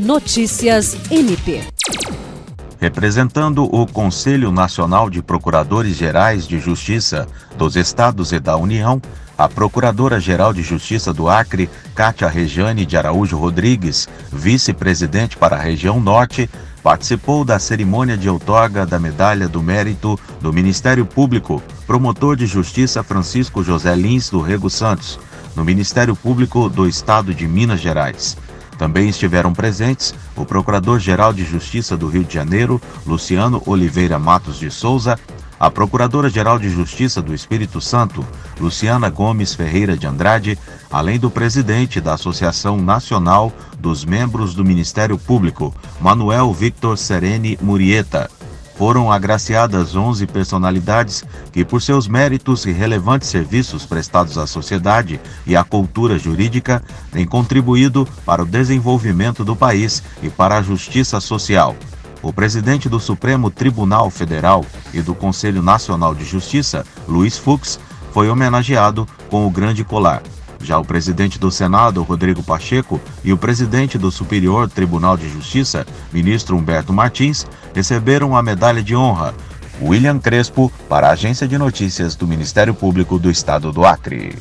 Notícias MP. Representando o Conselho Nacional de Procuradores Gerais de Justiça dos Estados e da União, a Procuradora-Geral de Justiça do Acre, Cátia Rejane de Araújo Rodrigues, vice-presidente para a região Norte, participou da cerimônia de outorga da Medalha do Mérito do Ministério Público, promotor de Justiça Francisco José Lins do Rego Santos, no Ministério Público do Estado de Minas Gerais. Também estiveram presentes o Procurador-Geral de Justiça do Rio de Janeiro, Luciano Oliveira Matos de Souza, a Procuradora-Geral de Justiça do Espírito Santo, Luciana Gomes Ferreira de Andrade, além do presidente da Associação Nacional dos Membros do Ministério Público, Manuel Victor Serene Murieta foram agraciadas 11 personalidades que, por seus méritos e relevantes serviços prestados à sociedade e à cultura jurídica, têm contribuído para o desenvolvimento do país e para a justiça social. O presidente do Supremo Tribunal Federal e do Conselho Nacional de Justiça, Luiz Fux, foi homenageado com o Grande Colar. Já o presidente do Senado, Rodrigo Pacheco, e o presidente do Superior Tribunal de Justiça, ministro Humberto Martins, receberam a medalha de honra. William Crespo, para a Agência de Notícias do Ministério Público do Estado do Acre.